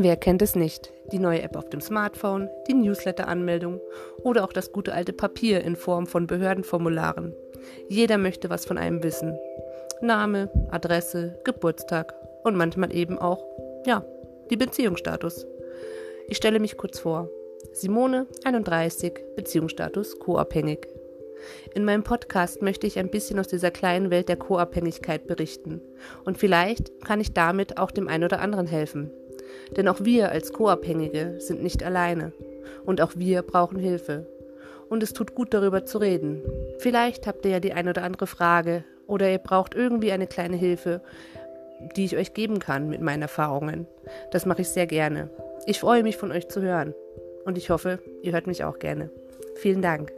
Wer kennt es nicht? Die neue App auf dem Smartphone, die Newsletter-Anmeldung oder auch das gute alte Papier in Form von Behördenformularen. Jeder möchte was von einem wissen. Name, Adresse, Geburtstag und manchmal eben auch, ja, die Beziehungsstatus. Ich stelle mich kurz vor. Simone, 31, Beziehungsstatus co-abhängig. In meinem Podcast möchte ich ein bisschen aus dieser kleinen Welt der Co-Abhängigkeit berichten. Und vielleicht kann ich damit auch dem einen oder anderen helfen. Denn auch wir als Co-Abhängige sind nicht alleine. Und auch wir brauchen Hilfe. Und es tut gut, darüber zu reden. Vielleicht habt ihr ja die eine oder andere Frage oder ihr braucht irgendwie eine kleine Hilfe, die ich euch geben kann mit meinen Erfahrungen. Das mache ich sehr gerne. Ich freue mich von euch zu hören. Und ich hoffe, ihr hört mich auch gerne. Vielen Dank.